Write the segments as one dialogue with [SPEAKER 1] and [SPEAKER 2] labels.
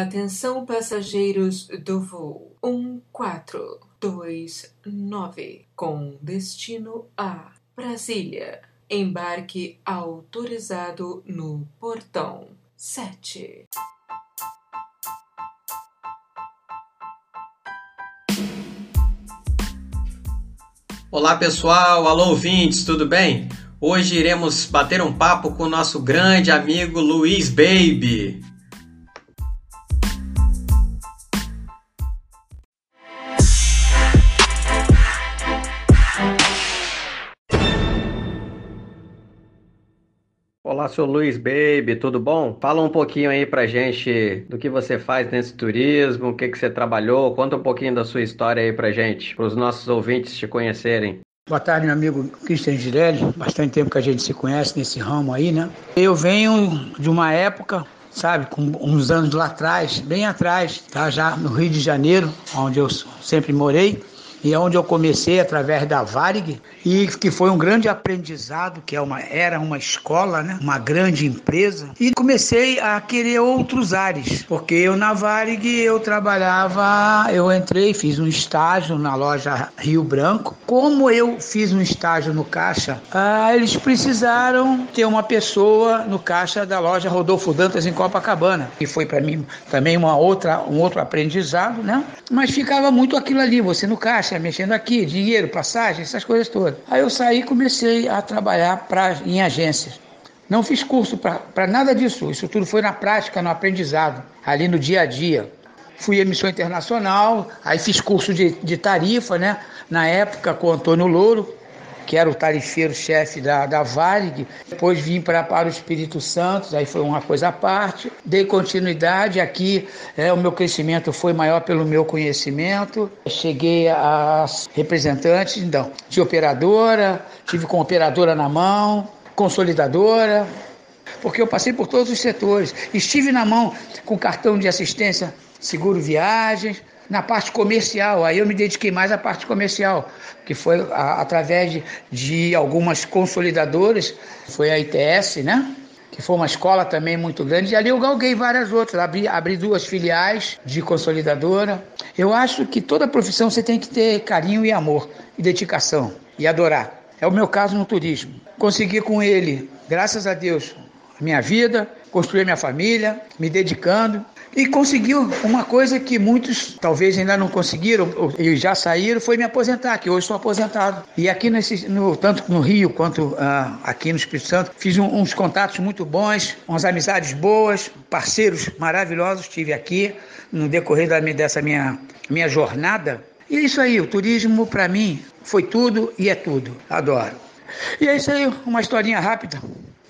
[SPEAKER 1] Atenção passageiros do voo 1429 com destino a Brasília. Embarque autorizado no portão 7.
[SPEAKER 2] Olá pessoal, alô ouvintes, tudo bem? Hoje iremos bater um papo com o nosso grande amigo Luiz Baby. Olá, seu Luiz Baby, tudo bom? Fala um pouquinho aí pra gente do que você faz nesse turismo, o que, que você trabalhou, conta um pouquinho da sua história aí pra gente, para os nossos ouvintes te conhecerem.
[SPEAKER 3] Boa tarde, meu amigo Cristian Girelli. Bastante tempo que a gente se conhece nesse ramo aí, né? Eu venho de uma época, sabe, com uns anos lá atrás, bem atrás, tá? Já no Rio de Janeiro, onde eu sempre morei e é onde eu comecei através da Varig e que foi um grande aprendizado, que é uma, era uma escola, né? uma grande empresa, e comecei a querer outros ares, porque eu na Varig eu trabalhava, eu entrei, fiz um estágio na loja Rio Branco. Como eu fiz um estágio no caixa, ah, eles precisaram ter uma pessoa no caixa da loja Rodolfo Dantas em Copacabana, que foi para mim também uma outra, um outro aprendizado, né? Mas ficava muito aquilo ali, você no caixa mexendo aqui, dinheiro, passagem, essas coisas todas. Aí eu saí e comecei a trabalhar pra, em agências. Não fiz curso para nada disso, isso tudo foi na prática, no aprendizado, ali no dia a dia. Fui emissão internacional, aí fiz curso de, de tarifa, né? Na época com Antônio Louro, que era o tarifeiro-chefe da, da Varig. Depois vim para, para o Espírito Santo, aí foi uma coisa à parte. Dei continuidade aqui, é, o meu crescimento foi maior pelo meu conhecimento. Cheguei a representante então, de operadora, tive com operadora na mão, consolidadora, porque eu passei por todos os setores. Estive na mão com cartão de assistência, seguro viagens, na parte comercial. Aí eu me dediquei mais à parte comercial, que foi a, através de, de algumas consolidadoras, foi a ITS, né? que foi uma escola também muito grande, e ali eu galguei várias outras, abri, abri duas filiais de consolidadora. Eu acho que toda profissão você tem que ter carinho e amor, e dedicação, e adorar. É o meu caso no turismo. Consegui com ele, graças a Deus, a minha vida, construir minha família, me dedicando, e conseguiu uma coisa que muitos talvez ainda não conseguiram e já saíram, foi me aposentar, que hoje sou aposentado. E aqui nesse, no, tanto no Rio quanto ah, aqui no Espírito Santo, fiz um, uns contatos muito bons, umas amizades boas, parceiros maravilhosos tive aqui no decorrer da, dessa minha, minha jornada. E é isso aí, o turismo para mim foi tudo e é tudo. Adoro. E é isso aí, uma historinha rápida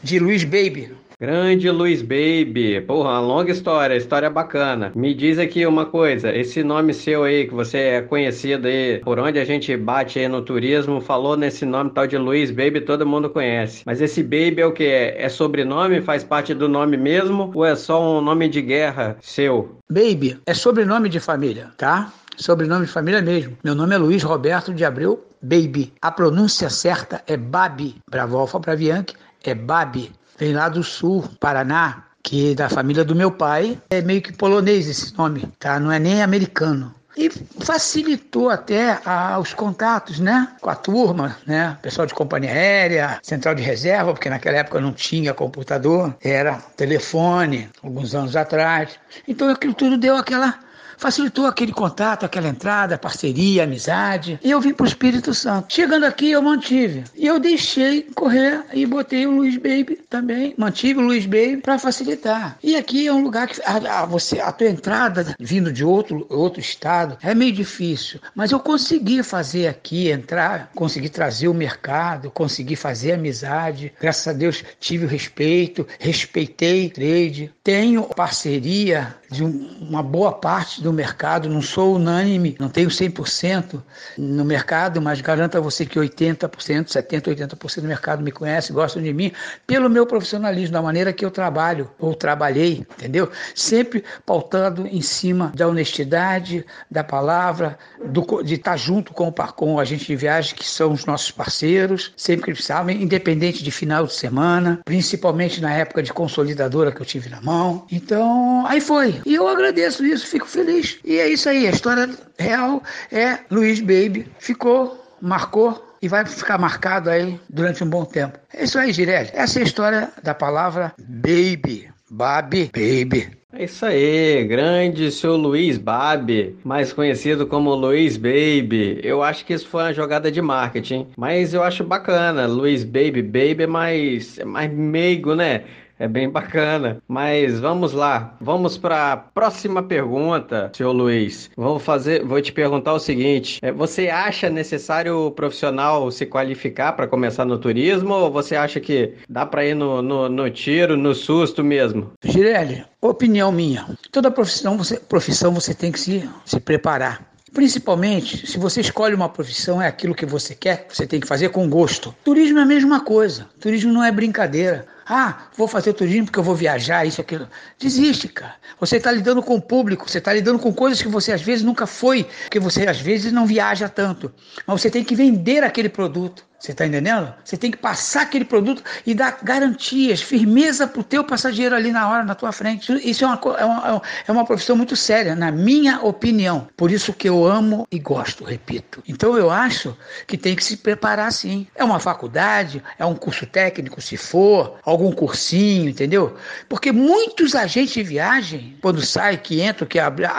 [SPEAKER 3] de Luiz Baby,
[SPEAKER 2] Grande Luiz Baby, porra, uma longa história, história bacana. Me diz aqui uma coisa, esse nome seu aí, que você é conhecido aí, por onde a gente bate aí no turismo, falou nesse nome tal de Luiz Baby, todo mundo conhece. Mas esse Baby é o que? É sobrenome, faz parte do nome mesmo, ou é só um nome de guerra seu?
[SPEAKER 3] Baby é sobrenome de família, tá? Sobrenome de família mesmo. Meu nome é Luiz Roberto de Abreu Baby. A pronúncia certa é Babi. Bravo Alfa Bravianque é Babi vem lá do sul, Paraná, que é da família do meu pai. É meio que polonês esse nome, tá? Não é nem americano. E facilitou até ah, os contatos, né? Com a turma, né? Pessoal de companhia aérea, central de reserva, porque naquela época não tinha computador, era telefone, alguns anos atrás. Então aquilo tudo deu aquela facilitou aquele contato, aquela entrada, parceria, amizade. E eu vim para o Espírito Santo. Chegando aqui, eu mantive. E eu deixei correr e botei o Luiz Baby também. Mantive o Luiz Baby para facilitar. E aqui é um lugar que a, a, você, a tua entrada vindo de outro, outro estado é meio difícil. Mas eu consegui fazer aqui, entrar, consegui trazer o mercado, consegui fazer amizade. Graças a Deus tive o respeito, respeitei trade. Tenho parceria de um, uma boa parte do do mercado, não sou unânime, não tenho 100% no mercado, mas garanto a você que 80%, 70%, 80% do mercado me conhece, gostam de mim, pelo meu profissionalismo, da maneira que eu trabalho ou trabalhei, entendeu? Sempre pautando em cima da honestidade, da palavra, do, de estar junto com, o agente de viagem, que são os nossos parceiros, sempre que precisam, independente de final de semana, principalmente na época de consolidadora que eu tive na mão. Então, aí foi. E eu agradeço isso, fico feliz. E é isso aí, a história real é Luiz Baby. Ficou, marcou e vai ficar marcado aí durante um bom tempo. É isso aí, Girelli. Essa é a história da palavra baby. Babi, baby.
[SPEAKER 2] É isso aí, grande seu Luiz Babi, mais conhecido como Luiz Baby. Eu acho que isso foi uma jogada de marketing, mas eu acho bacana. Luiz Baby, Baby é mais, é mais meigo, né? É bem bacana. Mas vamos lá. Vamos para a próxima pergunta, senhor Luiz. Vou fazer, vou te perguntar o seguinte: é, você acha necessário o profissional se qualificar para começar no turismo ou você acha que dá para ir no, no, no, tiro, no susto mesmo?
[SPEAKER 3] Girelli, opinião minha. Toda profissão você, profissão você tem que se, se preparar. Principalmente, se você escolhe uma profissão, é aquilo que você quer, você tem que fazer com gosto. Turismo é a mesma coisa. Turismo não é brincadeira. Ah, vou fazer turismo porque eu vou viajar, isso, aquilo. Desiste, cara. Você está lidando com o público, você está lidando com coisas que você às vezes nunca foi, porque você às vezes não viaja tanto. Mas você tem que vender aquele produto. Você está entendendo? Você tem que passar aquele produto e dar garantias, firmeza para o teu passageiro ali na hora, na tua frente. Isso é uma, é, uma, é uma profissão muito séria, na minha opinião. Por isso que eu amo e gosto, repito. Então eu acho que tem que se preparar sim. É uma faculdade, é um curso técnico, se for, algum cursinho, entendeu? Porque muitos agentes de viagem, quando saem, que entram, que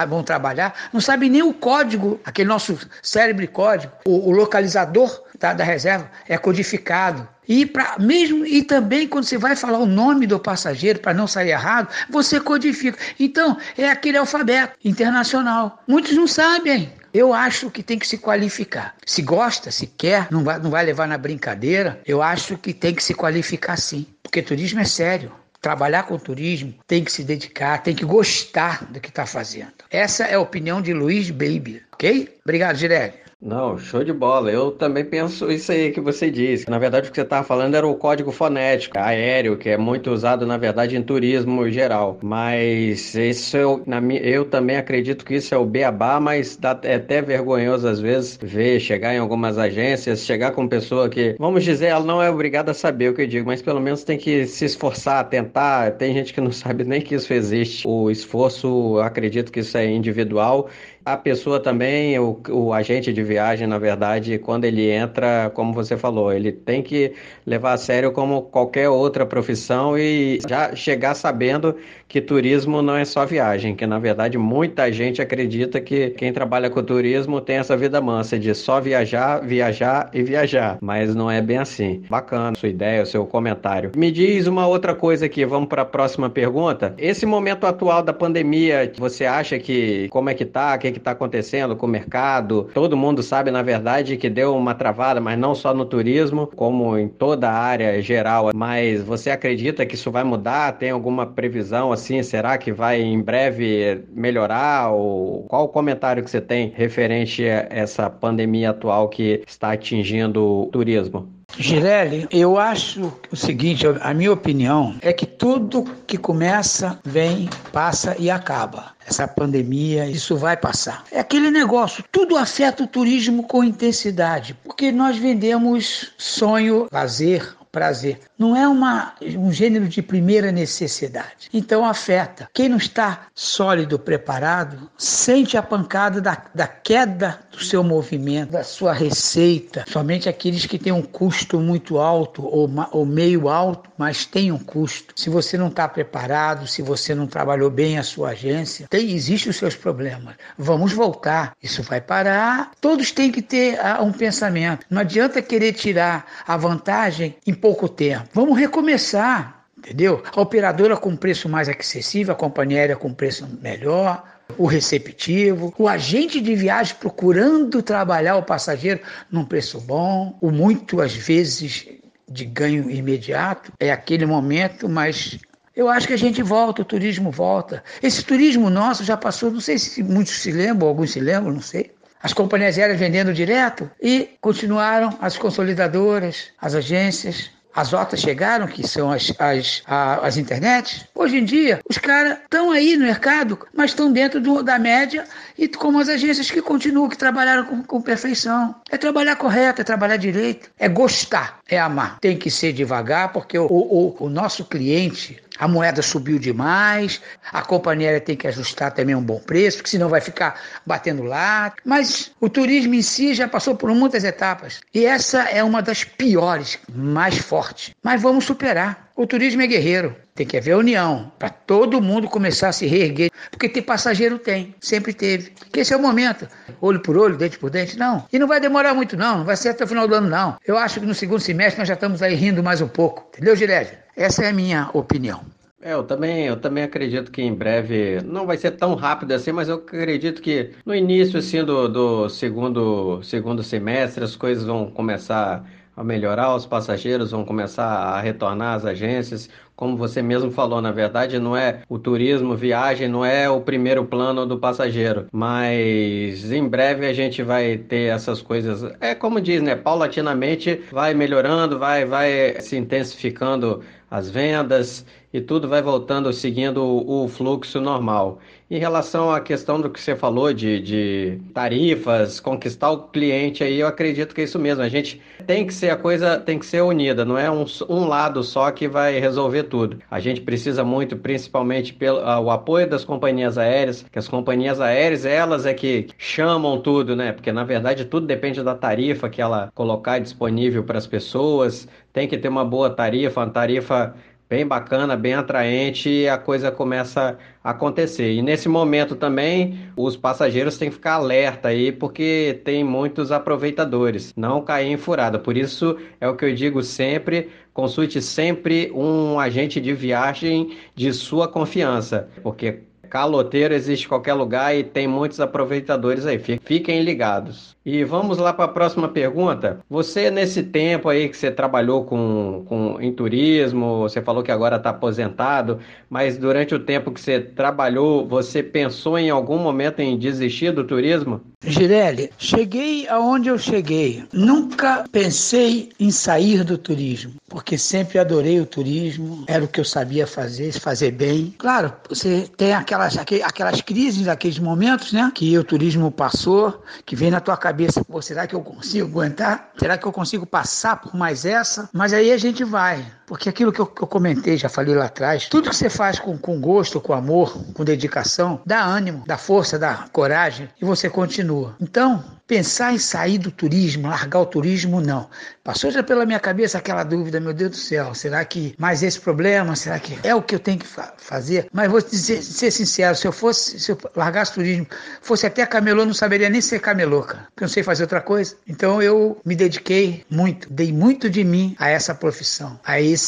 [SPEAKER 3] vão trabalhar, não sabem nem o código, aquele nosso cérebro código, o, o localizador da, da reserva é codificado. E para mesmo e também quando você vai falar o nome do passageiro para não sair errado, você codifica. Então, é aquele alfabeto internacional. Muitos não sabem. Eu acho que tem que se qualificar. Se gosta, se quer, não vai, não vai levar na brincadeira, eu acho que tem que se qualificar sim. Porque turismo é sério. Trabalhar com turismo tem que se dedicar, tem que gostar do que está fazendo. Essa é a opinião de Luiz Baby, ok? Obrigado, Girelli.
[SPEAKER 2] Não, show de bola. Eu também penso isso aí que você disse. Na verdade, o que você estava falando era o código fonético aéreo, que é muito usado, na verdade, em turismo geral. Mas isso eu, na, eu também acredito que isso é o beabá, mas dá, é até vergonhoso às vezes ver chegar em algumas agências, chegar com pessoa que, vamos dizer, ela não é obrigada a saber o que eu digo, mas pelo menos tem que se esforçar, tentar. Tem gente que não sabe nem que isso existe. O esforço, acredito que isso é individual a pessoa também, o, o agente de viagem, na verdade, quando ele entra, como você falou, ele tem que levar a sério como qualquer outra profissão e já chegar sabendo que turismo não é só viagem, que na verdade muita gente acredita que quem trabalha com turismo tem essa vida mansa de só viajar, viajar e viajar, mas não é bem assim. Bacana sua ideia, seu comentário. Me diz uma outra coisa aqui, vamos para a próxima pergunta. Esse momento atual da pandemia, você acha que como é que tá, o que que tá acontecendo com o mercado? Todo mundo sabe na verdade que deu uma travada, mas não só no turismo, como em toda a área geral, mas você acredita que isso vai mudar? Tem alguma previsão assim, será que vai em breve melhorar? Ou qual o comentário que você tem referente a essa pandemia atual que está atingindo o turismo?
[SPEAKER 3] Girelli, eu acho o seguinte, a minha opinião é que tudo que começa, vem, passa e acaba. Essa pandemia, isso vai passar. É aquele negócio, tudo afeta o turismo com intensidade, porque nós vendemos sonho, lazer, prazer. Não é uma, um gênero de primeira necessidade. Então afeta. Quem não está sólido, preparado, sente a pancada da, da queda do seu movimento, da sua receita. Somente aqueles que têm um custo muito alto ou, ou meio alto, mas tem um custo. Se você não está preparado, se você não trabalhou bem a sua agência, tem, existem os seus problemas. Vamos voltar. Isso vai parar. Todos têm que ter uh, um pensamento. Não adianta querer tirar a vantagem em pouco tempo. Vamos recomeçar, entendeu? A operadora com preço mais acessível, a companhia aérea com preço melhor, o receptivo, o agente de viagem procurando trabalhar o passageiro num preço bom, o muito às vezes de ganho imediato, é aquele momento, mas eu acho que a gente volta, o turismo volta. Esse turismo nosso já passou, não sei se muitos se lembram, alguns se lembram, não sei as companhias aéreas vendendo direto e continuaram as consolidadoras, as agências, as rotas chegaram, que são as, as, a, as internets. Hoje em dia, os caras estão aí no mercado, mas estão dentro do, da média e como as agências que continuam, que trabalharam com, com perfeição. É trabalhar correto, é trabalhar direito, é gostar, é amar. Tem que ser devagar, porque o, o, o nosso cliente, a moeda subiu demais, a companhia tem que ajustar também um bom preço, porque senão vai ficar batendo lá. Mas o turismo em si já passou por muitas etapas. E essa é uma das piores, mais fortes. Mas vamos superar. O turismo é guerreiro. Tem que haver união para todo mundo começar a se reerguer. Porque ter passageiro tem, sempre teve. Que esse é o momento. Olho por olho, dente por dente, não. E não vai demorar muito, não. Não vai ser até o final do ano, não. Eu acho que no segundo semestre nós já estamos aí rindo mais um pouco. Entendeu, Gilead? Essa é a minha opinião.
[SPEAKER 2] É, eu também, eu também acredito que em breve não vai ser tão rápido assim, mas eu acredito que no início assim do, do segundo, segundo semestre as coisas vão começar a melhorar, os passageiros vão começar a retornar às agências. Como você mesmo falou, na verdade, não é o turismo, viagem, não é o primeiro plano do passageiro, mas em breve a gente vai ter essas coisas. É como diz, né? Paulatinamente vai melhorando, vai, vai se intensificando as vendas e tudo vai voltando seguindo o fluxo normal. Em relação à questão do que você falou de, de tarifas, conquistar o cliente aí, eu acredito que é isso mesmo. A gente tem que ser a coisa, tem que ser unida, não é um, um lado só que vai resolver tudo. A gente precisa muito, principalmente pelo o apoio das companhias aéreas, que as companhias aéreas, elas é que chamam tudo, né? Porque na verdade tudo depende da tarifa que ela colocar disponível para as pessoas. Tem que ter uma boa tarifa, uma tarifa bem bacana, bem atraente e a coisa começa a acontecer. E nesse momento também os passageiros têm que ficar alerta aí porque tem muitos aproveitadores, não cair em furada. Por isso é o que eu digo sempre, consulte sempre um agente de viagem de sua confiança, porque Caloteiro existe em qualquer lugar e tem muitos aproveitadores aí. Fiquem ligados. E vamos lá para a próxima pergunta. Você, nesse tempo aí que você trabalhou com, com, em turismo, você falou que agora está aposentado, mas durante o tempo que você trabalhou, você pensou em algum momento em desistir do turismo?
[SPEAKER 3] Girelli, cheguei aonde eu cheguei. Nunca pensei em sair do turismo, porque sempre adorei o turismo, era o que eu sabia fazer, fazer bem. Claro, você tem aquelas, aquelas crises, aqueles momentos, né, que o turismo passou, que vem na tua cabeça cabeça, pô, será que eu consigo aguentar? Será que eu consigo passar por mais essa? Mas aí a gente vai, porque aquilo que eu, que eu comentei, já falei lá atrás, tudo que você faz com, com gosto, com amor, com dedicação, dá ânimo, dá força, dá coragem e você continua. Então, pensar em sair do turismo, largar o turismo, não. Passou já pela minha cabeça aquela dúvida, meu Deus do céu, será que mais esse problema, será que é o que eu tenho que fa fazer? Mas vou dizer, ser sincero, se eu fosse, se eu largasse o turismo, fosse até camelô, não saberia nem ser camelô, cara, porque eu não sei fazer outra coisa. Então eu me dediquei muito, dei muito de mim a essa profissão, a esse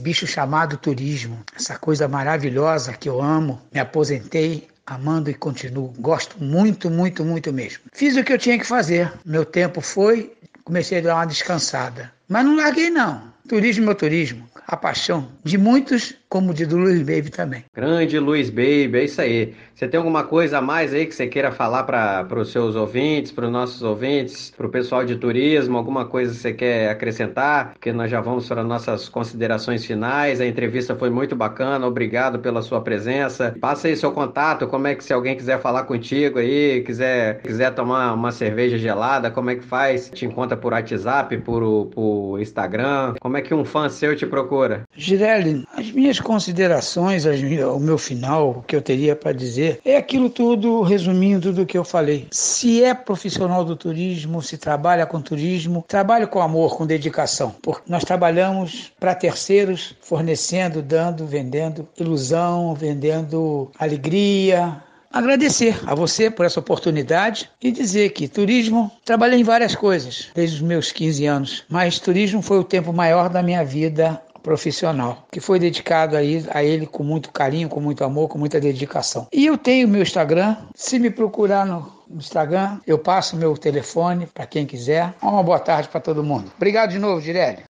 [SPEAKER 3] bicho chamado turismo, essa coisa maravilhosa que eu amo. Me aposentei, amando e continuo. Gosto muito, muito, muito mesmo. Fiz o que eu tinha que fazer. Meu tempo foi, comecei a dar uma descansada. Mas não larguei não. Turismo é turismo. A paixão de muitos como o de do Luiz Baby também.
[SPEAKER 2] Grande Luiz Baby, é isso aí. Você tem alguma coisa a mais aí que você queira falar para os seus ouvintes, para os nossos ouvintes, para o pessoal de turismo, alguma coisa que você quer acrescentar? Porque nós já vamos para nossas considerações finais. A entrevista foi muito bacana, obrigado pela sua presença. Passa aí seu contato, como é que se alguém quiser falar contigo aí, quiser, quiser tomar uma cerveja gelada, como é que faz? Te encontra por WhatsApp, por, por Instagram? Como é que um fã seu te procura?
[SPEAKER 3] Girelli, as minhas considerações, o meu final, o que eu teria para dizer, é aquilo tudo, resumindo do que eu falei. Se é profissional do turismo, se trabalha com turismo, trabalhe com amor, com dedicação, porque nós trabalhamos para terceiros, fornecendo, dando, vendendo ilusão, vendendo alegria, agradecer a você por essa oportunidade e dizer que turismo, trabalhei em várias coisas desde os meus 15 anos, mas turismo foi o tempo maior da minha vida profissional, que foi dedicado a ele, com muito carinho, com muito amor, com muita dedicação. E eu tenho meu Instagram, se me procurar no Instagram, eu passo meu telefone para quem quiser. Uma boa tarde para todo mundo. Obrigado de novo, Direlli.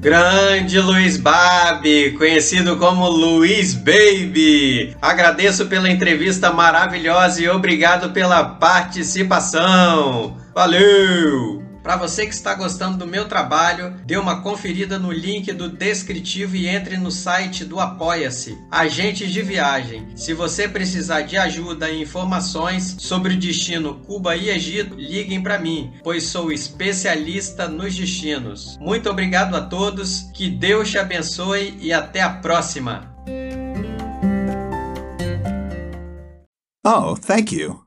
[SPEAKER 2] Grande Luiz Babi, conhecido como Luiz Baby. Agradeço pela entrevista maravilhosa e obrigado pela participação. Valeu! Para você que está gostando do meu trabalho, dê uma conferida no link do descritivo e entre no site do Apoia-se. Agentes de Viagem. Se você precisar de ajuda e informações sobre o destino Cuba e Egito, liguem para mim, pois sou especialista nos destinos. Muito obrigado a todos, que Deus te abençoe e até a próxima.
[SPEAKER 4] Oh, thank you.